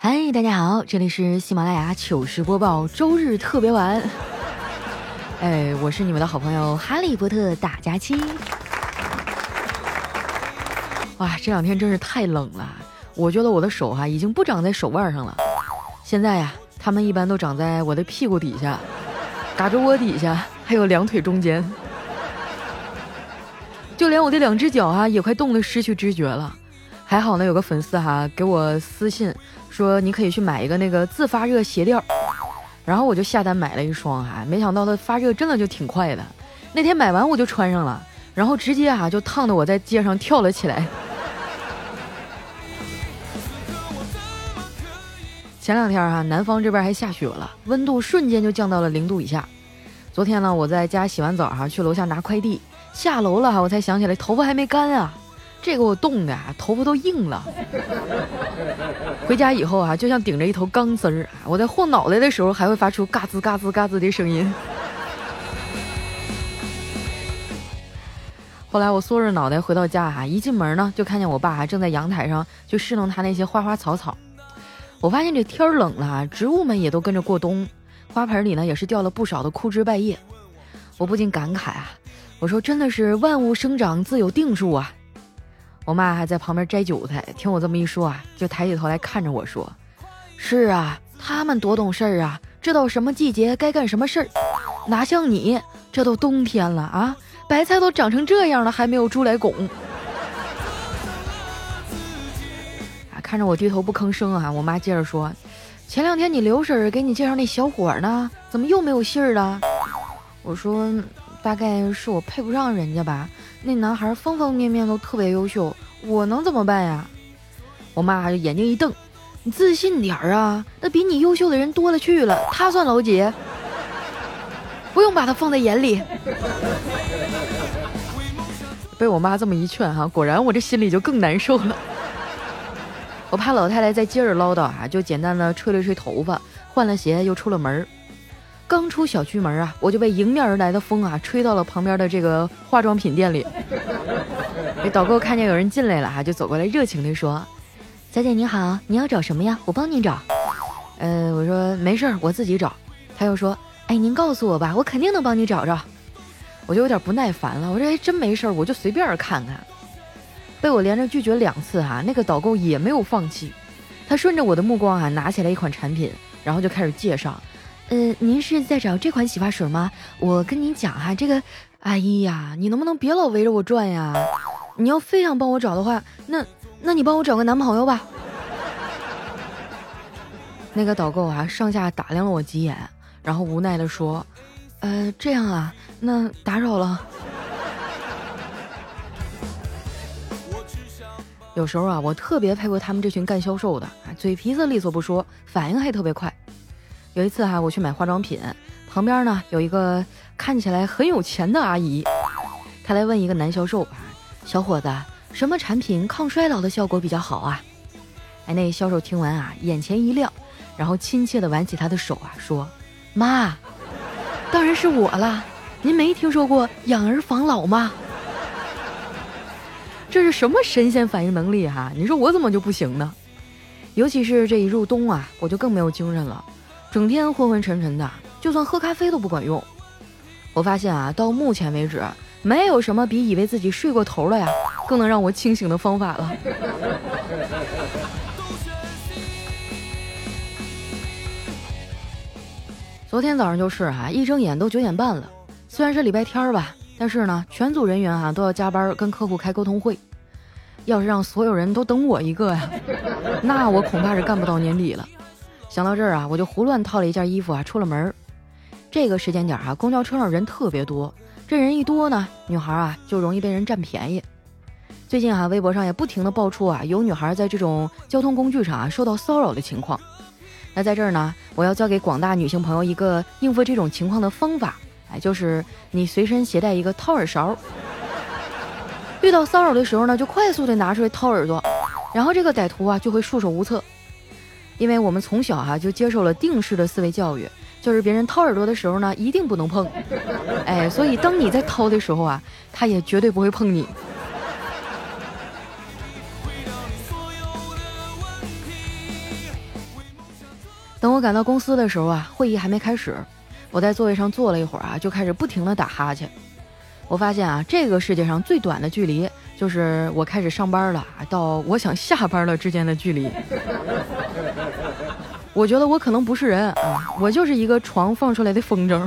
嗨，大家好，这里是喜马拉雅糗事播报周日特别晚。哎，我是你们的好朋友哈利波特大家期。哇，这两天真是太冷了，我觉得我的手哈已经不长在手腕上了，现在呀，它们一般都长在我的屁股底下、胳肢窝底下，还有两腿中间，就连我的两只脚哈也快冻得失去知觉了。还好呢，有个粉丝哈给我私信说你可以去买一个那个自发热鞋垫儿，然后我就下单买了一双哈，没想到它发热真的就挺快的，那天买完我就穿上了，然后直接啊就烫得我在街上跳了起来。前两天哈，南方这边还下雪了，温度瞬间就降到了零度以下。昨天呢，我在家洗完澡哈，去楼下拿快递，下楼了哈，我才想起来头发还没干啊。这给我冻的啊，头发都硬了。回家以后啊，就像顶着一头钢丝儿。我在晃脑袋的时候，还会发出嘎吱嘎吱嘎吱的声音。后来我缩着脑袋回到家哈，一进门呢，就看见我爸正在阳台上就侍弄他那些花花草草。我发现这天冷了，植物们也都跟着过冬，花盆里呢也是掉了不少的枯枝败叶。我不禁感慨啊，我说真的是万物生长自有定数啊。我妈还在旁边摘韭菜，听我这么一说啊，就抬起头来看着我说：“是啊，他们多懂事儿啊，知道什么季节该干什么事儿，哪像你，这都冬天了啊，白菜都长成这样了，还没有猪来拱。”啊，看着我低头不吭声啊，我妈接着说：“前两天你刘婶给你介绍那小伙呢，怎么又没有信儿了？”我说：“大概是我配不上人家吧。”那男孩方方面面都特别优秀，我能怎么办呀？我妈就眼睛一瞪：“你自信点儿啊！那比你优秀的人多了去了，他算老几？不用把他放在眼里。”被我妈这么一劝哈，果然我这心里就更难受了。我怕老太太再接着唠叨啊，就简单的吹了吹头发，换了鞋又出了门儿。刚出小区门啊，我就被迎面而来的风啊吹到了旁边的这个化妆品店里。这 导购看见有人进来了哈，就走过来热情地说：“小姐您好，你要找什么呀？我帮您找。”呃，我说没事儿，我自己找。他又说：“哎，您告诉我吧，我肯定能帮你找着。”我就有点不耐烦了，我说：“哎，真没事儿，我就随便看看。”被我连着拒绝两次哈，那个导购也没有放弃，他顺着我的目光啊，拿起来一款产品，然后就开始介绍。呃，您是在找这款洗发水吗？我跟您讲哈，这个，哎呀，你能不能别老围着我转呀？你要非想帮我找的话，那那你帮我找个男朋友吧。那个导购啊，上下打量了我几眼，然后无奈的说：“呃，这样啊，那打扰了。”有时候啊，我特别佩服他们这群干销售的，嘴皮子利索不说，反应还特别快。有一次哈，我去买化妆品，旁边呢有一个看起来很有钱的阿姨，她来问一个男销售：“小伙子，什么产品抗衰老的效果比较好啊？”哎，那销售听完啊，眼前一亮，然后亲切地挽起她的手啊，说：“妈，当然是我了。您没听说过养儿防老吗？这是什么神仙反应能力哈？你说我怎么就不行呢？尤其是这一入冬啊，我就更没有精神了。”整天昏昏沉沉的，就算喝咖啡都不管用。我发现啊，到目前为止，没有什么比以为自己睡过头了呀，更能让我清醒的方法了。昨天早上就是哈，一睁眼都九点半了。虽然是礼拜天吧，但是呢，全组人员啊都要加班跟客户开沟通会。要是让所有人都等我一个呀，那我恐怕是干不到年底了。想到这儿啊，我就胡乱套了一件衣服啊，出了门。这个时间点啊，公交车上人特别多，这人一多呢，女孩啊就容易被人占便宜。最近啊，微博上也不停的爆出啊，有女孩在这种交通工具上啊受到骚扰的情况。那在这儿呢，我要教给广大女性朋友一个应付这种情况的方法，哎，就是你随身携带一个掏耳勺，遇到骚扰的时候呢，就快速的拿出来掏耳朵，然后这个歹徒啊就会束手无策。因为我们从小哈就接受了定式的思维教育，就是别人掏耳朵的时候呢，一定不能碰，哎，所以当你在掏的时候啊，他也绝对不会碰你。等我赶到公司的时候啊，会议还没开始，我在座位上坐了一会儿啊，就开始不停的打哈欠。我发现啊，这个世界上最短的距离就是我开始上班了到我想下班了之间的距离。我觉得我可能不是人啊，我就是一个床放出来的风筝。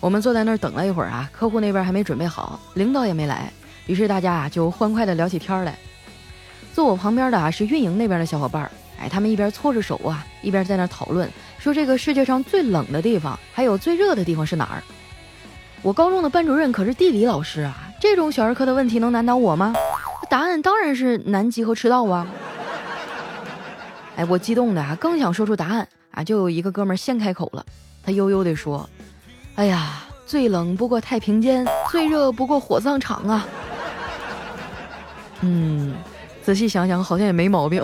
我们坐在那儿等了一会儿啊，客户那边还没准备好，领导也没来，于是大家啊就欢快的聊起天来。坐我旁边的啊是运营那边的小伙伴儿，哎，他们一边搓着手啊，一边在那讨论，说这个世界上最冷的地方，还有最热的地方是哪儿？我高中的班主任可是地理老师啊，这种小儿科的问题能难倒我吗？答案当然是南极和赤道啊！哎，我激动的啊，刚想说出答案啊，就有一个哥们儿先开口了，他悠悠地说。哎呀，最冷不过太平间，最热不过火葬场啊。嗯，仔细想想，好像也没毛病。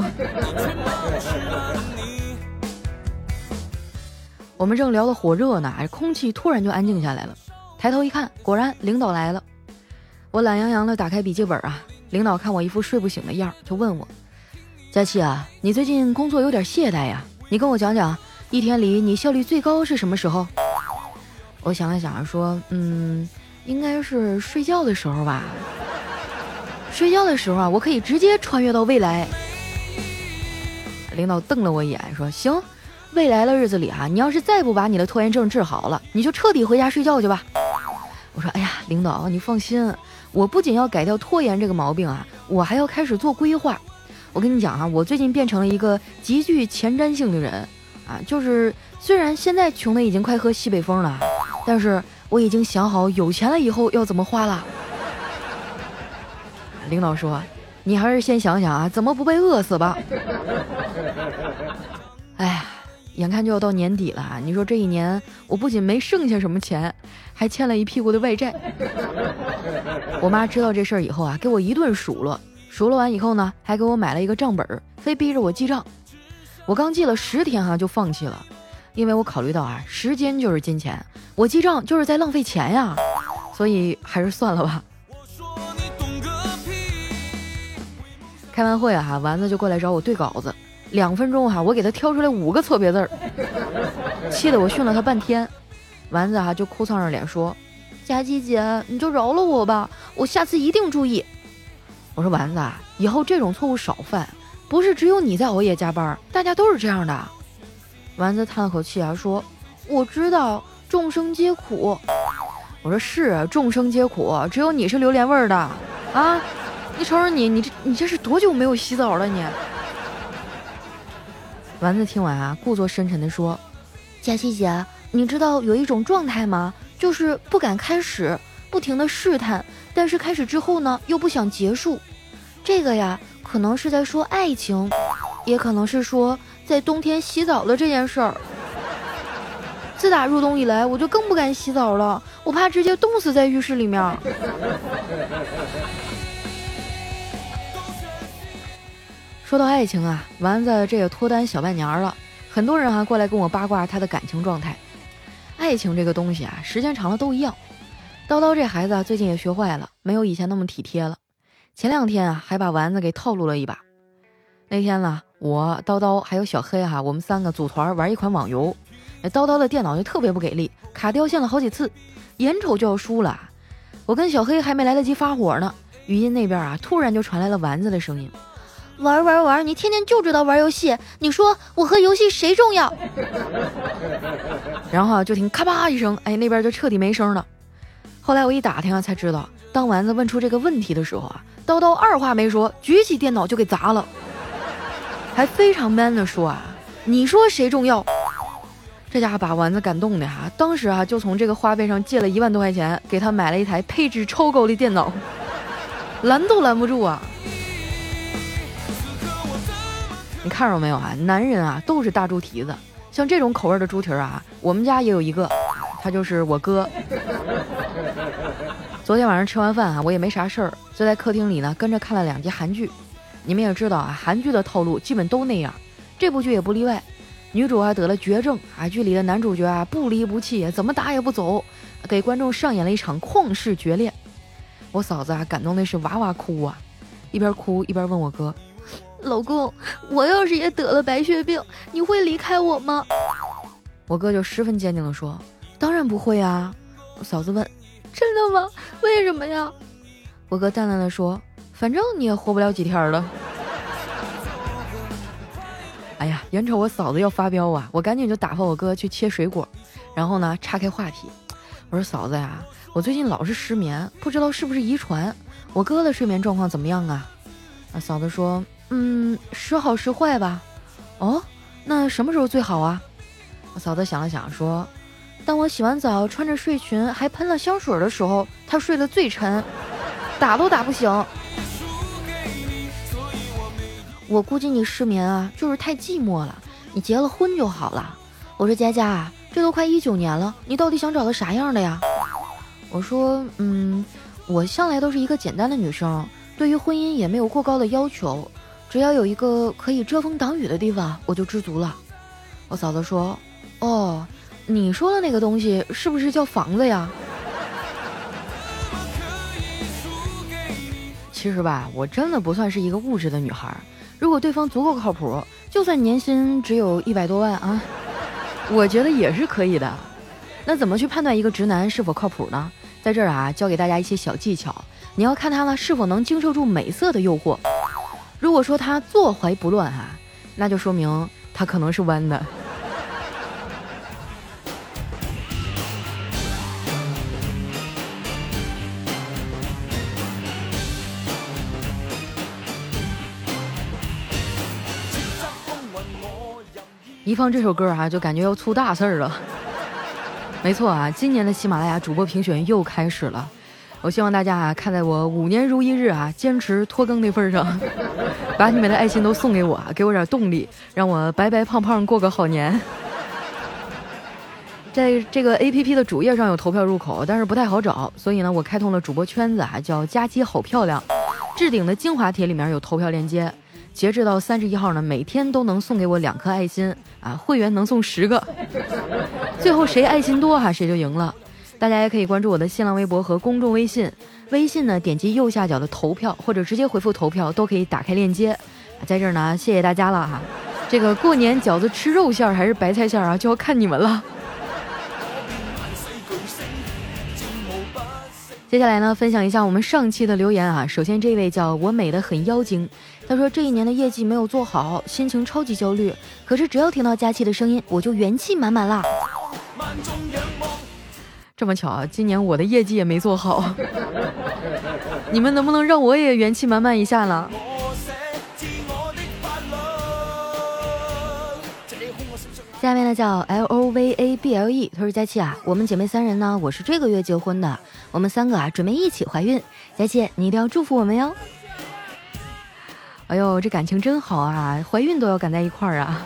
我们正聊得火热呢，空气突然就安静下来了。抬头一看，果然领导来了。我懒洋洋的打开笔记本啊，领导看我一副睡不醒的样，就问我：“佳琪啊，你最近工作有点懈怠呀？你跟我讲讲，一天里你效率最高是什么时候？”我想了想，说：“嗯，应该是睡觉的时候吧。睡觉的时候啊，我可以直接穿越到未来。”领导瞪了我一眼，说：“行，未来的日子里啊，你要是再不把你的拖延症治好了，你就彻底回家睡觉去吧。”我说：“哎呀，领导，你放心，我不仅要改掉拖延这个毛病啊，我还要开始做规划。我跟你讲啊，我最近变成了一个极具前瞻性的人啊，就是虽然现在穷的已经快喝西北风了。”但是我已经想好有钱了以后要怎么花了。领导说：“你还是先想想啊，怎么不被饿死吧。”哎呀，眼看就要到年底了，你说这一年我不仅没剩下什么钱，还欠了一屁股的外债。我妈知道这事儿以后啊，给我一顿数落，数落完以后呢，还给我买了一个账本，非逼着我记账。我刚记了十天哈，就放弃了。因为我考虑到啊，时间就是金钱，我记账就是在浪费钱呀，所以还是算了吧。开完会啊，丸子就过来找我对稿子，两分钟哈，我给他挑出来五个错别字儿，气得我训了他半天。丸子哈就哭丧着脸说：“佳琪姐，你就饶了我吧，我下次一定注意。”我说：“丸子啊，以后这种错误少犯，不是只有你在熬夜加班，大家都是这样的。”丸子叹了口气啊，说：“我知道众生皆苦。”我说：“是众生皆苦，只有你是榴莲味儿的啊！你瞅瞅你，你这你这是多久没有洗澡了你？”丸子听完啊，故作深沉地说：“佳琪姐，你知道有一种状态吗？就是不敢开始，不停的试探，但是开始之后呢，又不想结束。这个呀，可能是在说爱情，也可能是说……”在冬天洗澡的这件事儿，自打入冬以来，我就更不敢洗澡了，我怕直接冻死在浴室里面。说到爱情啊，丸子这也脱单小半年了，很多人啊过来跟我八卦他的感情状态。爱情这个东西啊，时间长了都一样。叨叨这孩子最近也学坏了，没有以前那么体贴了。前两天啊，还把丸子给套路了一把。那天呢？我叨叨还有小黑哈，我们三个组团玩一款网游，叨叨的电脑就特别不给力，卡掉线了好几次，眼瞅就要输了。我跟小黑还没来得及发火呢，语音那边啊突然就传来了丸子的声音：“玩玩玩，你天天就知道玩游戏，你说我和游戏谁重要？” 然后就听咔吧一声，哎，那边就彻底没声了。后来我一打听啊，才知道，当丸子问出这个问题的时候啊，叨叨二话没说，举起电脑就给砸了。还非常 man 的说啊，你说谁重要？这家伙把丸子感动的哈，当时啊就从这个花呗上借了一万多块钱，给他买了一台配置超高的电脑，拦都拦不住啊！你看着没有啊？男人啊都是大猪蹄子，像这种口味的猪蹄儿啊，我们家也有一个，他就是我哥。昨天晚上吃完饭啊，我也没啥事儿，就在客厅里呢跟着看了两集韩剧。你们也知道啊，韩剧的套路基本都那样，这部剧也不例外。女主啊得了绝症啊，剧里的男主角啊不离不弃，怎么打也不走，给观众上演了一场旷世绝恋。我嫂子啊感动的是哇哇哭啊，一边哭一边问我哥：“老公，我要是也得了白血病，你会离开我吗？我哥就十分坚定地说：“当然不会啊。”嫂子问：“真的吗？为什么呀？”我哥淡淡的说：“反正你也活不了几天了。”哎呀，眼瞅我嫂子要发飙啊，我赶紧就打发我哥去切水果，然后呢岔开话题，我说：“嫂子呀，我最近老是失眠，不知道是不是遗传。我哥的睡眠状况怎么样啊？”啊，嫂子说：“嗯，时好时坏吧。”哦，那什么时候最好啊？我嫂子想了想说：“当我洗完澡，穿着睡裙，还喷了香水的时候，他睡得最沉，打都打不醒。我估计你失眠啊，就是太寂寞了。你结了婚就好了。”我说：“佳佳，这都快一九年了，你到底想找个啥样的呀？”我说：“嗯，我向来都是一个简单的女生，对于婚姻也没有过高的要求，只要有一个可以遮风挡雨的地方，我就知足了。”我嫂子说。哦，你说的那个东西是不是叫房子呀？其实吧，我真的不算是一个物质的女孩。如果对方足够靠谱，就算年薪只有一百多万啊，我觉得也是可以的。那怎么去判断一个直男是否靠谱呢？在这儿啊，教给大家一些小技巧。你要看他呢是否能经受住美色的诱惑。如果说他坐怀不乱哈，那就说明他可能是弯的。一放这首歌啊，就感觉要出大事儿了。没错啊，今年的喜马拉雅主播评选又开始了。我希望大家啊，看在我五年如一日啊，坚持拖更那份上，把你们的爱心都送给我，给我点动力，让我白白胖胖过个好年。在这个 A P P 的主页上有投票入口，但是不太好找，所以呢，我开通了主播圈子啊，叫佳期好漂亮，置顶的精华帖里面有投票链接。截止到三十一号呢，每天都能送给我两颗爱心啊，会员能送十个，最后谁爱心多哈谁就赢了。大家也可以关注我的新浪微博和公众微信，微信呢点击右下角的投票或者直接回复投票都可以打开链接。在这儿呢，谢谢大家了哈，这个过年饺子吃肉馅儿还是白菜馅儿啊，就要看你们了。接下来呢，分享一下我们上期的留言啊。首先这位叫我美的很妖精，他说这一年的业绩没有做好，心情超级焦虑。可是只要听到佳期的声音，我就元气满满啦。这么巧啊，今年我的业绩也没做好，你们能不能让我也元气满满一下呢？下面呢叫 L O V A B L E，他说佳琪啊，我们姐妹三人呢，我是这个月结婚的，我们三个啊准备一起怀孕，佳琪你一定要祝福我们哟。哎呦，这感情真好啊，怀孕都要赶在一块儿啊，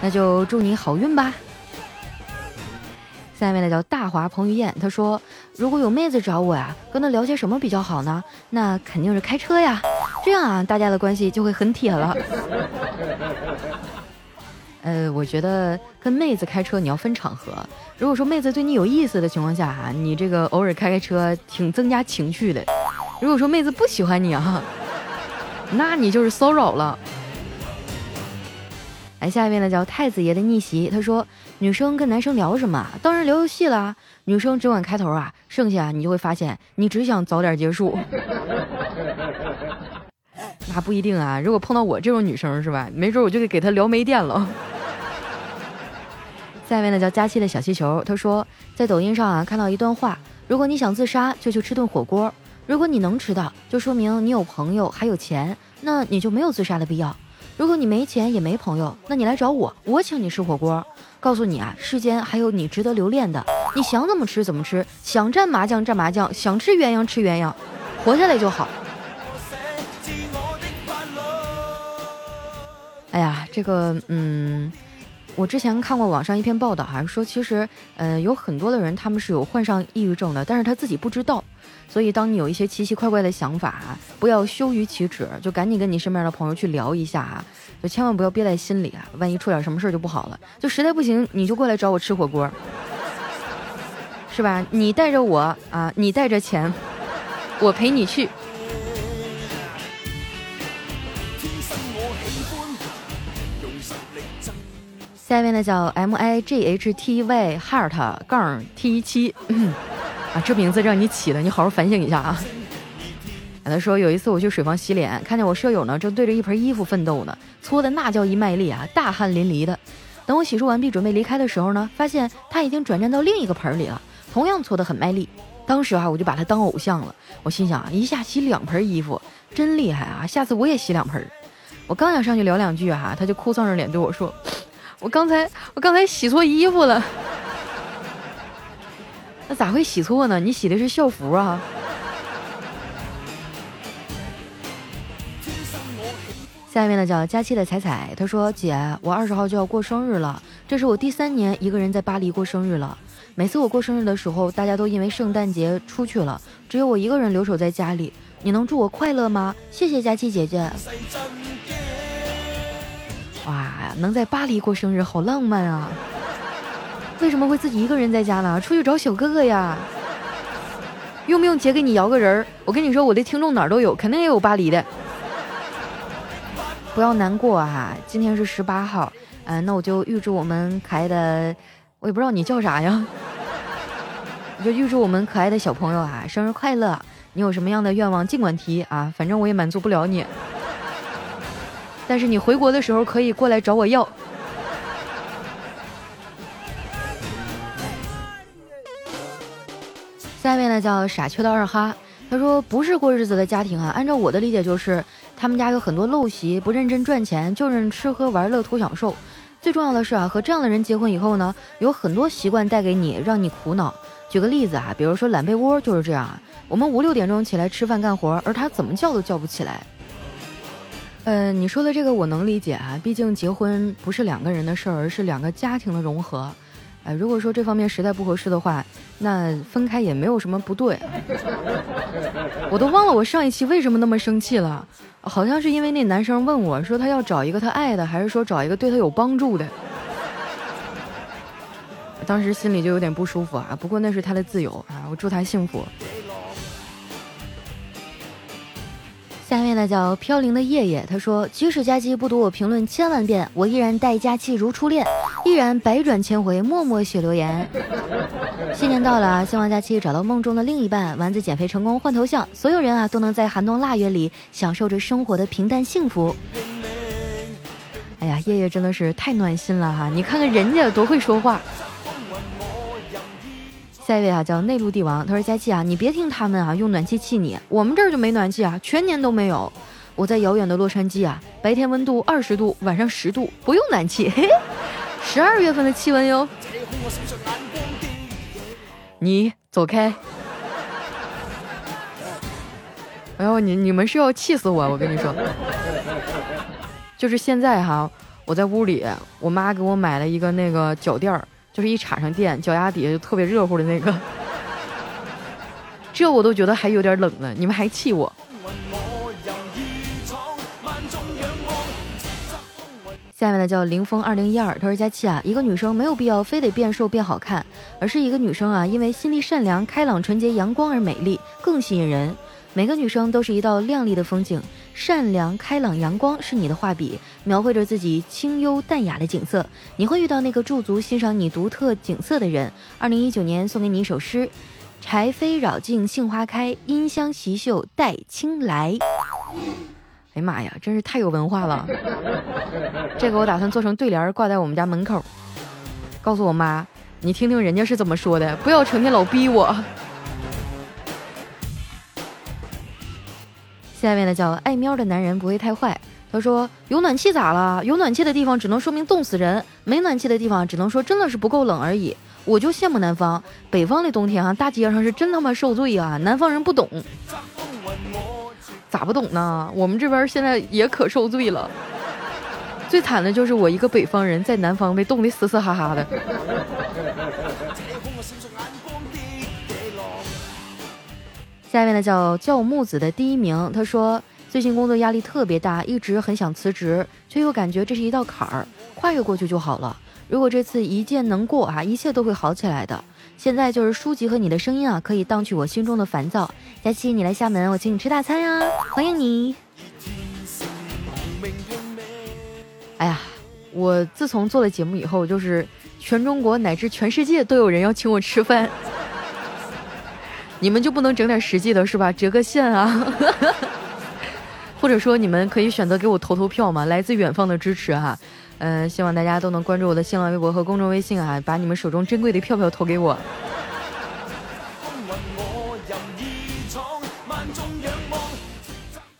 那就祝你好运吧。下面呢叫大华彭于晏，他说如果有妹子找我呀，跟她聊些什么比较好呢？那肯定是开车呀，这样啊大家的关系就会很铁了。呃，我觉得跟妹子开车你要分场合。如果说妹子对你有意思的情况下哈，你这个偶尔开开车挺增加情趣的。如果说妹子不喜欢你啊，那你就是骚扰了。来，下一位呢叫太子爷的逆袭，他说女生跟男生聊什么？当然聊游戏啦。女生只管开头啊，剩下你就会发现你只想早点结束。那不一定啊，如果碰到我这种女生是吧？没准我就给给她聊没电了。下面呢叫佳期的小气球，他说在抖音上啊看到一段话：如果你想自杀，就去吃顿火锅；如果你能吃到，就说明你有朋友还有钱，那你就没有自杀的必要；如果你没钱也没朋友，那你来找我，我请你吃火锅。告诉你啊，世间还有你值得留恋的，你想怎么吃怎么吃，想蘸麻酱蘸麻酱，想吃鸳鸯吃鸳鸯，活下来就好。哎呀，这个嗯。我之前看过网上一篇报道，还说其实，呃，有很多的人他们是有患上抑郁症的，但是他自己不知道。所以，当你有一些奇奇怪怪的想法，不要羞于启齿，就赶紧跟你身边的朋友去聊一下啊，就千万不要憋在心里啊，万一出点什么事就不好了。就实在不行，你就过来找我吃火锅，是吧？你带着我啊，你带着钱，我陪你去。下面呢叫 M I G H T Y Heart 杠 T 七啊，这名字让你起的，你好好反省一下啊。他说有一次我去水房洗脸，看见我舍友呢正对着一盆衣服奋斗呢，搓的那叫一卖力啊，大汗淋漓的。等我洗漱完毕准备离开的时候呢，发现他已经转战到另一个盆里了，同样搓得很卖力。当时啊，我就把他当偶像了。我心想啊，一下洗两盆衣服，真厉害啊！下次我也洗两盆。我刚想上去聊两句哈，他就哭丧着脸对我说：“我刚才我刚才洗错衣服了。”那咋会洗错呢？你洗的是校服啊。下一面呢叫佳期的彩彩，她说：“姐，我二十号就要过生日了，这是我第三年一个人在巴黎过生日了。每次我过生日的时候，大家都因为圣诞节出去了，只有我一个人留守在家里。你能祝我快乐吗？谢谢佳期姐姐。”哇，能在巴黎过生日，好浪漫啊！为什么会自己一个人在家呢？出去找小哥哥呀？用不用姐给你摇个人儿？我跟你说，我的听众哪儿都有，肯定也有巴黎的。不要难过哈，今天是十八号，嗯，那我就预祝我们可爱的，我也不知道你叫啥呀，就预祝我们可爱的小朋友啊，生日快乐！你有什么样的愿望尽管提啊，反正我也满足不了你。但是你回国的时候可以过来找我要。下面呢叫傻缺的二哈，他说不是过日子的家庭啊，按照我的理解就是。他们家有很多陋习，不认真赚钱，就认吃喝玩乐图享受。最重要的是啊，和这样的人结婚以后呢，有很多习惯带给你，让你苦恼。举个例子啊，比如说懒被窝就是这样啊。我们五六点钟起来吃饭干活，而他怎么叫都叫不起来。嗯，你说的这个我能理解啊，毕竟结婚不是两个人的事儿，而是两个家庭的融合。呃，如果说这方面实在不合适的话，那分开也没有什么不对。我都忘了我上一期为什么那么生气了，好像是因为那男生问我说他要找一个他爱的，还是说找一个对他有帮助的。当时心里就有点不舒服啊，不过那是他的自由啊，我祝他幸福。下面呢叫飘零的夜夜，他说：即使佳期不读我评论千万遍，我依然待佳期如初恋，依然百转千回默默写留言。新年到了啊，希望佳期找到梦中的另一半，丸子减肥成功换头像，所有人啊都能在寒冬腊月里享受着生活的平淡幸福。哎呀，夜夜真的是太暖心了哈！你看看人家多会说话。下一位啊，叫内陆帝王。他说：“佳琪啊，你别听他们啊，用暖气气你。我们这儿就没暖气啊，全年都没有。我在遥远的洛杉矶啊，白天温度二十度，晚上十度，不用暖气。嘿 十二月份的气温哟。你走开！哎呦，你你们是要气死我！我跟你说，就是现在哈，我在屋里，我妈给我买了一个那个脚垫儿。”就是一插上电，脚丫底下就特别热乎的那个，这我都觉得还有点冷了，你们还气我？下面呢叫凌风二零一二，他说佳期啊，一个女生没有必要非得变瘦变好看，而是一个女生啊，因为心地善良、开朗、纯洁、阳光而美丽，更吸引人。每个女生都是一道亮丽的风景。善良、开朗、阳光是你的画笔，描绘着自己清幽淡雅的景色。你会遇到那个驻足欣赏你独特景色的人。二零一九年送给你一首诗：柴扉绕径杏花开，音香袭袖待青来。哎呀妈呀，真是太有文化了！这个我打算做成对联挂在我们家门口，告诉我妈，你听听人家是怎么说的，不要成天老逼我。下面的叫爱喵的男人不会太坏。他说：“有暖气咋了？有暖气的地方只能说明冻死人，没暖气的地方只能说真的是不够冷而已。”我就羡慕南方，北方的冬天啊，大街上是真他妈受罪啊！南方人不懂，咋不懂呢？我们这边现在也可受罪了。最惨的就是我一个北方人在南方被冻得嘶嘶哈哈的。下面呢叫叫木子的第一名，他说最近工作压力特别大，一直很想辞职，却又感觉这是一道坎儿，跨越过去就好了。如果这次一键能过啊，一切都会好起来的。现在就是书籍和你的声音啊，可以荡去我心中的烦躁。佳期，你来厦门，我请你吃大餐呀，欢迎你。哎呀，我自从做了节目以后，就是全中国乃至全世界都有人要请我吃饭。你们就不能整点实际的，是吧？折个现啊，或者说你们可以选择给我投投票嘛，来自远方的支持哈。嗯，希望大家都能关注我的新浪微博和公众微信啊，把你们手中珍贵的票票投给我。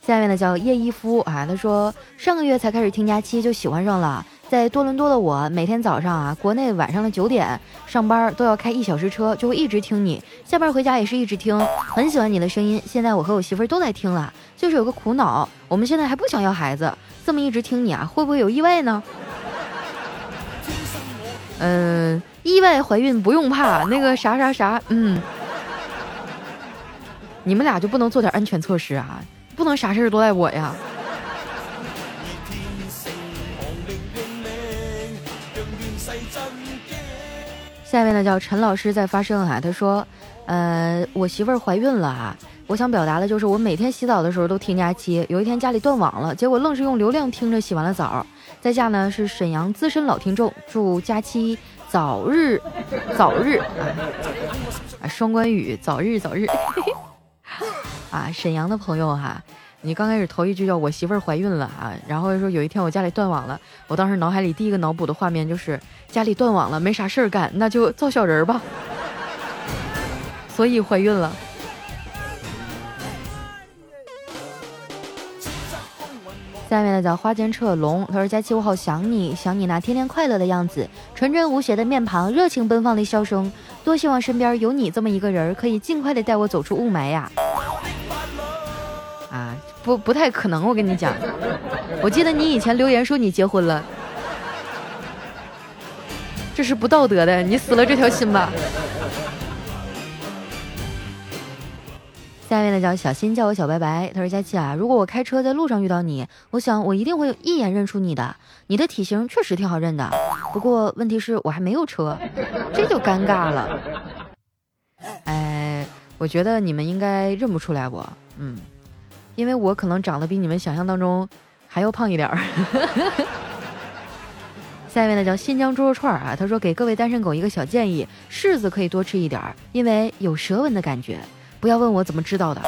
下面呢叫叶一夫啊，他说上个月才开始听佳期就喜欢上了，在多伦多的我每天早上啊，国内晚上的九点上班都要开一小时车，就会一直听你，下班回家也是一直听，很喜欢你的声音。现在我和我媳妇儿都在听了，就是有个苦恼，我们现在还不想要孩子，这么一直听你啊，会不会有意外呢？嗯，意外怀孕不用怕，那个啥啥啥，嗯，你们俩就不能做点安全措施啊？不能啥事儿都赖我呀！下面呢叫陈老师在发声啊，他说，呃，我媳妇儿怀孕了啊，我想表达的就是我每天洗澡的时候都听佳期，有一天家里断网了，结果愣是用流量听着洗完了澡，在下呢是沈阳资深老听众，祝佳期早日早日啊，双关语，早日早日。啊，沈阳的朋友哈，你刚开始头一句叫我媳妇儿怀孕了啊，然后说有一天我家里断网了，我当时脑海里第一个脑补的画面就是家里断网了，没啥事儿干，那就造小人儿吧，所以怀孕了。下面的叫花间彻龙，他说佳期我好想你，想你那天天快乐的样子，纯真无邪的面庞，热情奔放的笑声，多希望身边有你这么一个人，可以尽快的带我走出雾霾呀。啊，不不太可能，我跟你讲，我记得你以前留言说你结婚了，这是不道德的，你死了这条心吧。下面的叫小新，叫我小白白，他说佳琪啊，如果我开车在路上遇到你，我想我一定会一眼认出你的，你的体型确实挺好认的，不过问题是我还没有车，这就尴尬了。哎，我觉得你们应该认不出来我，嗯。因为我可能长得比你们想象当中还要胖一点儿。下面呢叫新疆猪肉串啊，他说给各位单身狗一个小建议，柿子可以多吃一点儿，因为有舌纹的感觉。不要问我怎么知道的，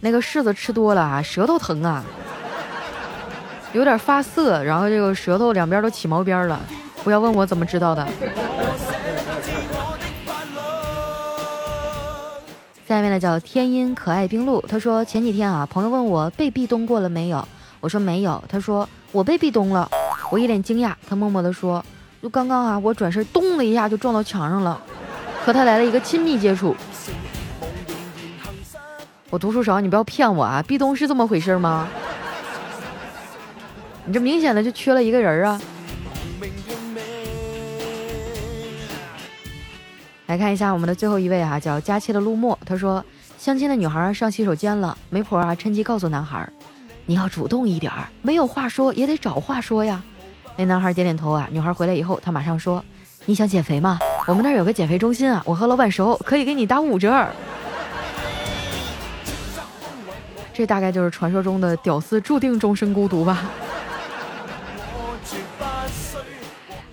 那个柿子吃多了啊，舌头疼啊，有点发涩，然后这个舌头两边都起毛边了。不要问我怎么知道的。下面呢叫天音可爱冰露，他说前几天啊，朋友问我被壁咚过了没有，我说没有，他说我被壁咚了，我一脸惊讶，他默默的说，就刚刚啊，我转身咚的一下就撞到墙上了，和他来了一个亲密接触。我读书少，你不要骗我啊，壁咚是这么回事吗？你这明显的就缺了一个人啊。来看一下我们的最后一位啊，叫佳期的陆墨。他说，相亲的女孩上洗手间了，媒婆啊趁机告诉男孩，你要主动一点儿，没有话说也得找话说呀。那男孩点点头啊。女孩回来以后，他马上说，你想减肥吗？我们那儿有个减肥中心啊，我和老板熟，可以给你打五折。这大概就是传说中的屌丝注定终身孤独吧。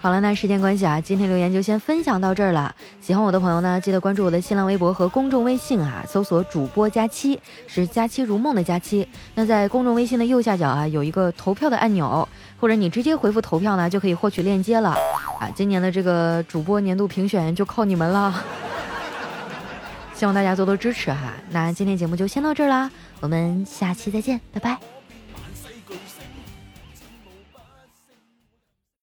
好了，那时间关系啊，今天留言就先分享到这儿了。喜欢我的朋友呢，记得关注我的新浪微博和公众微信啊，搜索主播佳期，是佳期如梦的佳期。那在公众微信的右下角啊，有一个投票的按钮，或者你直接回复投票呢，就可以获取链接了。啊，今年的这个主播年度评选就靠你们了，希望大家多多支持哈。那今天节目就先到这儿啦，我们下期再见，拜拜。